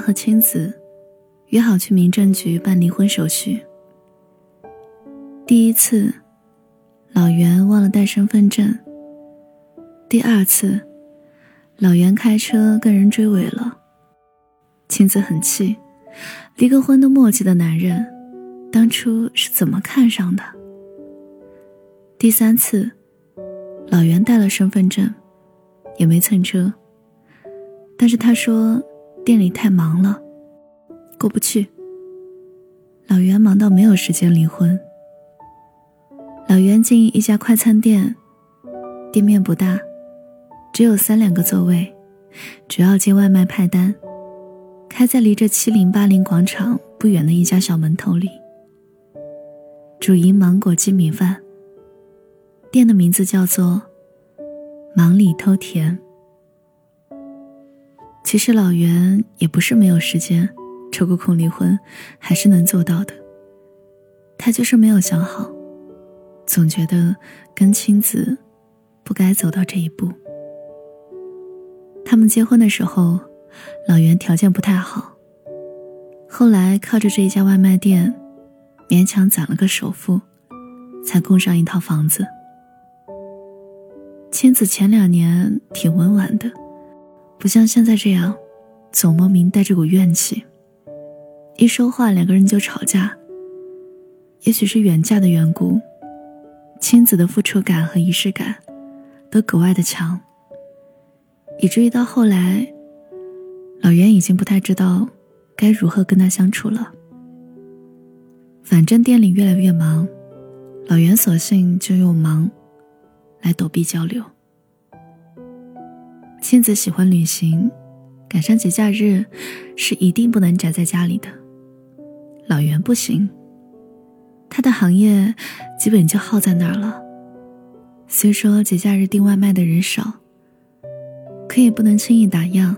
和青子约好去民政局办离婚手续。第一次，老袁忘了带身份证。第二次，老袁开车跟人追尾了。青子很气，离个婚都磨叽的男人，当初是怎么看上的？第三次，老袁带了身份证，也没蹭车。但是他说店里太忙了，过不去。老袁忙到没有时间离婚。老袁经营一家快餐店，店面不大，只有三两个座位，主要接外卖派单，开在离这七零八零广场不远的一家小门头里。主营芒果鸡米饭，店的名字叫做“忙里偷甜”。其实老袁也不是没有时间，抽个空离婚，还是能做到的。他就是没有想好。总觉得跟青子不该走到这一步。他们结婚的时候，老袁条件不太好，后来靠着这一家外卖店，勉强攒了个首付，才供上一套房子。青子前两年挺温婉的，不像现在这样，总莫名带着股怨气，一说话两个人就吵架。也许是远嫁的缘故。亲子的付出感和仪式感都格外的强，以至于到后来，老袁已经不太知道该如何跟他相处了。反正店里越来越忙，老袁索性就用忙来躲避交流。亲子喜欢旅行，赶上节假日是一定不能宅在家里的，老袁不行。他的行业基本就耗在那儿了。虽说节假日订外卖的人少，可也不能轻易打烊，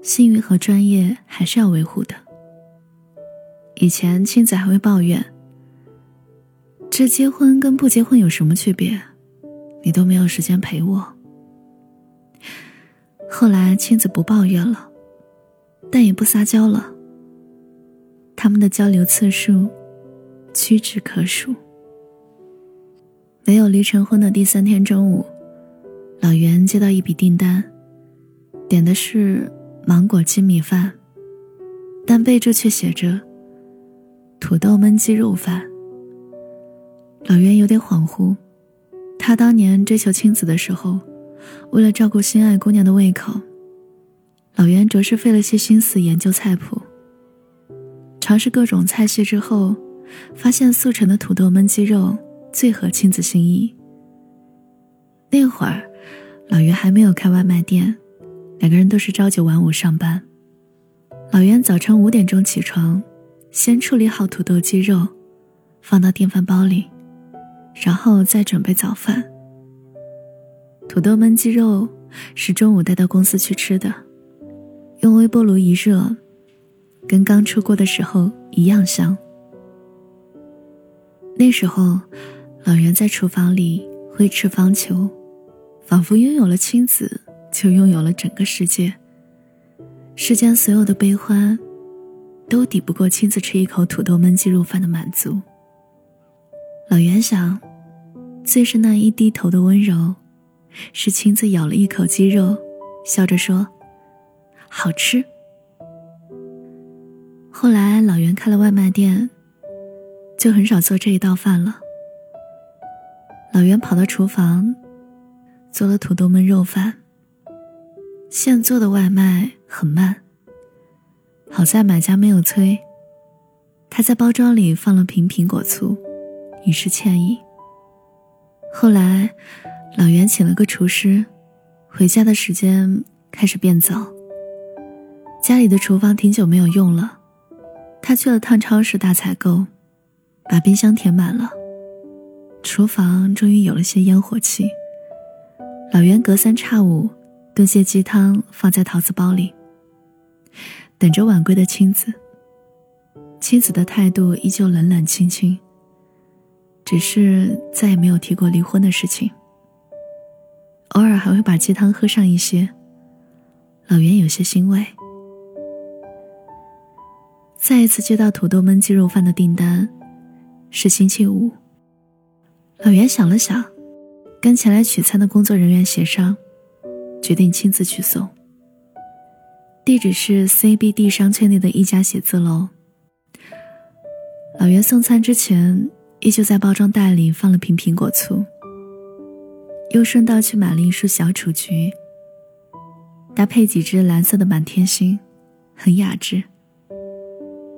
信誉和专业还是要维护的。以前青子还会抱怨：“这结婚跟不结婚有什么区别？你都没有时间陪我。”后来青子不抱怨了，但也不撒娇了。他们的交流次数。屈指可数。没有离成婚的第三天中午，老袁接到一笔订单，点的是芒果鸡米饭，但备注却写着土豆焖鸡肉饭。老袁有点恍惚，他当年追求青子的时候，为了照顾心爱姑娘的胃口，老袁着实费了些心思研究菜谱，尝试各种菜系之后。发现速成的土豆焖鸡肉最合亲子心意。那会儿，老袁还没有开外卖店，两个人都是朝九晚五上班。老袁早晨五点钟起床，先处理好土豆鸡肉，放到电饭煲里，然后再准备早饭。土豆焖鸡肉是中午带到公司去吃的，用微波炉一热，跟刚出锅的时候一样香。那时候，老袁在厨房里挥斥方遒，仿佛拥有了亲子，就拥有了整个世界。世间所有的悲欢，都抵不过亲自吃一口土豆焖鸡肉饭的满足。老袁想，最是那一低头的温柔，是亲自咬了一口鸡肉，笑着说：“好吃。”后来，老袁开了外卖店。就很少做这一道饭了。老袁跑到厨房，做了土豆焖肉饭。现做的外卖很慢，好在买家没有催。他在包装里放了瓶苹果醋，以示歉意。后来，老袁请了个厨师，回家的时间开始变早。家里的厨房挺久没有用了，他去了趟超市大采购。把冰箱填满了，厨房终于有了些烟火气。老袁隔三差五炖些鸡汤放在陶瓷包里，等着晚归的亲子。妻子的态度依旧冷冷清清，只是再也没有提过离婚的事情。偶尔还会把鸡汤喝上一些，老袁有些欣慰。再一次接到土豆焖鸡肉饭的订单，是星期五。老袁想了想，跟前来取餐的工作人员协商，决定亲自去送。地址是 CBD 商圈内的一家写字楼。老袁送餐之前，依旧在包装袋里放了瓶苹果醋，又顺道去买了一束小雏菊，搭配几只蓝色的满天星，很雅致。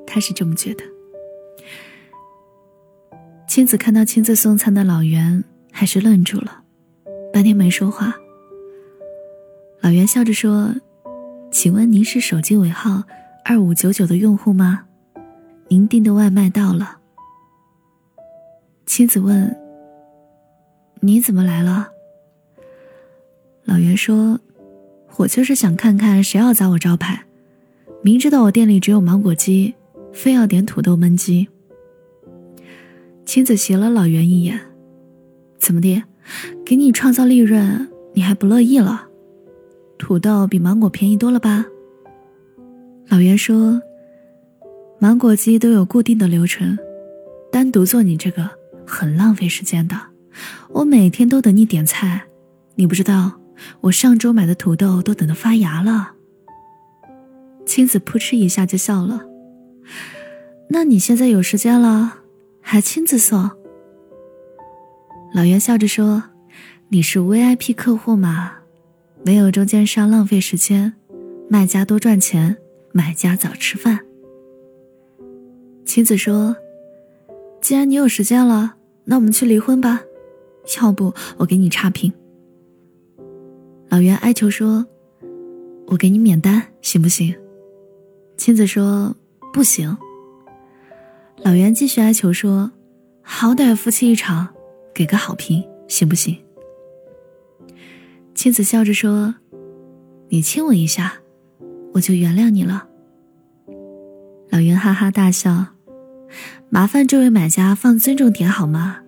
他是这么觉得。亲子看到亲自送餐的老袁，还是愣住了，半天没说话。老袁笑着说。请问您是手机尾号二五九九的用户吗？您订的外卖到了。妻子问：“你怎么来了？”老袁说：“我就是想看看谁要砸我招牌，明知道我店里只有芒果鸡，非要点土豆焖鸡。”妻子斜了老袁一眼：“怎么的？给你创造利润，你还不乐意了？”土豆比芒果便宜多了吧？老袁说：“芒果鸡都有固定的流程，单独做你这个很浪费时间的。我每天都等你点菜，你不知道，我上周买的土豆都等得发芽了。”青子扑哧一下就笑了：“那你现在有时间了，还亲自送？”老袁笑着说：“你是 VIP 客户嘛。”没有中间商浪费时间，卖家多赚钱，买家早吃饭。妻子说：“既然你有时间了，那我们去离婚吧，要不我给你差评。”老袁哀求说：“我给你免单，行不行？”妻子说：“不行。”老袁继续哀求说：“好歹夫妻一场，给个好评，行不行？”妻子笑着说：“你亲我一下，我就原谅你了。”老袁哈哈大笑：“麻烦这位买家放尊重点好吗？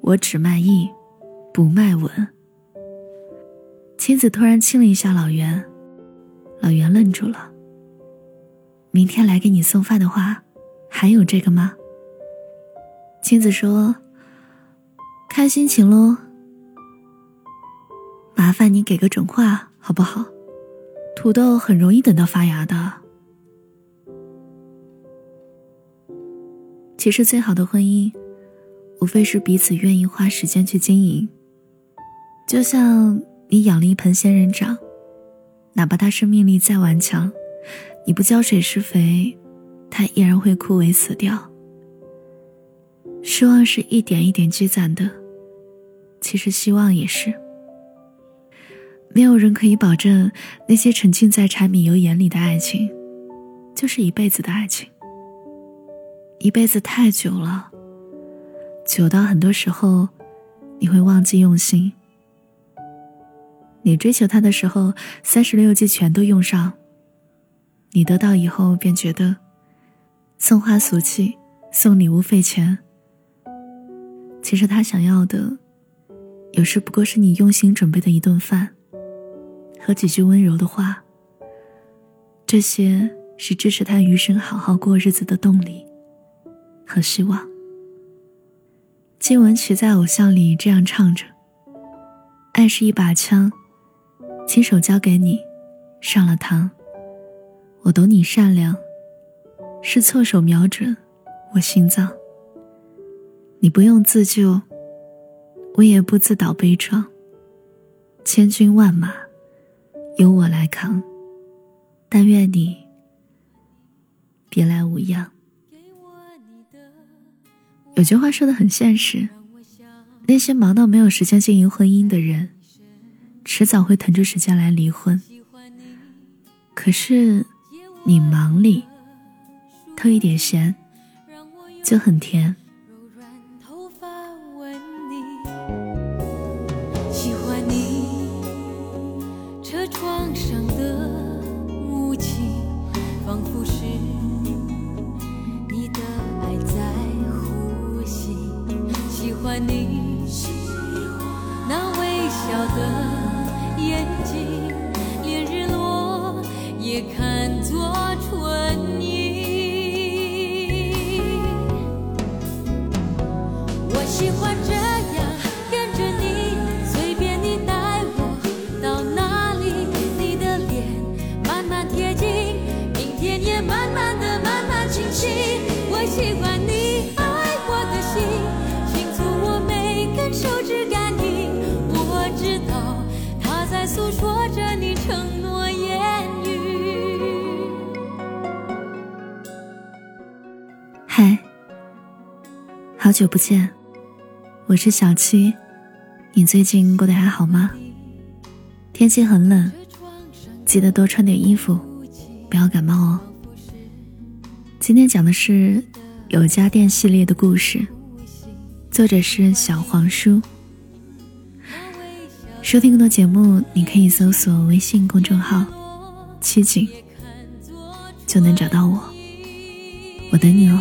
我只卖艺，不卖吻。”妻子突然亲了一下老袁，老袁愣住了。明天来给你送饭的话，还有这个吗？妻子说：“看心情喽。”麻烦你给个准话好不好？土豆很容易等到发芽的。其实最好的婚姻，无非是彼此愿意花时间去经营。就像你养了一盆仙人掌，哪怕它生命力再顽强，你不浇水施肥，它依然会枯萎死掉。失望是一点一点积攒的，其实希望也是。没有人可以保证那些沉浸在柴米油盐里的爱情，就是一辈子的爱情。一辈子太久了，久到很多时候，你会忘记用心。你追求他的时候，三十六计全都用上。你得到以后，便觉得送花俗气，送礼物费钱。其实他想要的，有时不过是你用心准备的一顿饭。和几句温柔的话，这些是支持他余生好好过日子的动力和希望。金玟岐在《偶像》里这样唱着：“爱是一把枪，亲手交给你，上了膛。我懂你善良，是错手瞄准我心脏。你不用自救，我也不自导悲壮。千军万马。”由我来扛，但愿你别来无恙。有句话说的很现实，那些忙到没有时间经营婚姻的人，迟早会腾出时间来离婚。可是你忙里偷一点闲，就很甜。喜欢你车窗上的雾气，仿佛是。你的爱在呼吸。喜欢你喜欢那微笑的。好久不见，我是小七，你最近过得还好吗？天气很冷，记得多穿点衣服，不要感冒哦。今天讲的是有家电系列的故事，作者是小黄书。收听更多节目，你可以搜索微信公众号“七景”，就能找到我。我等你哦。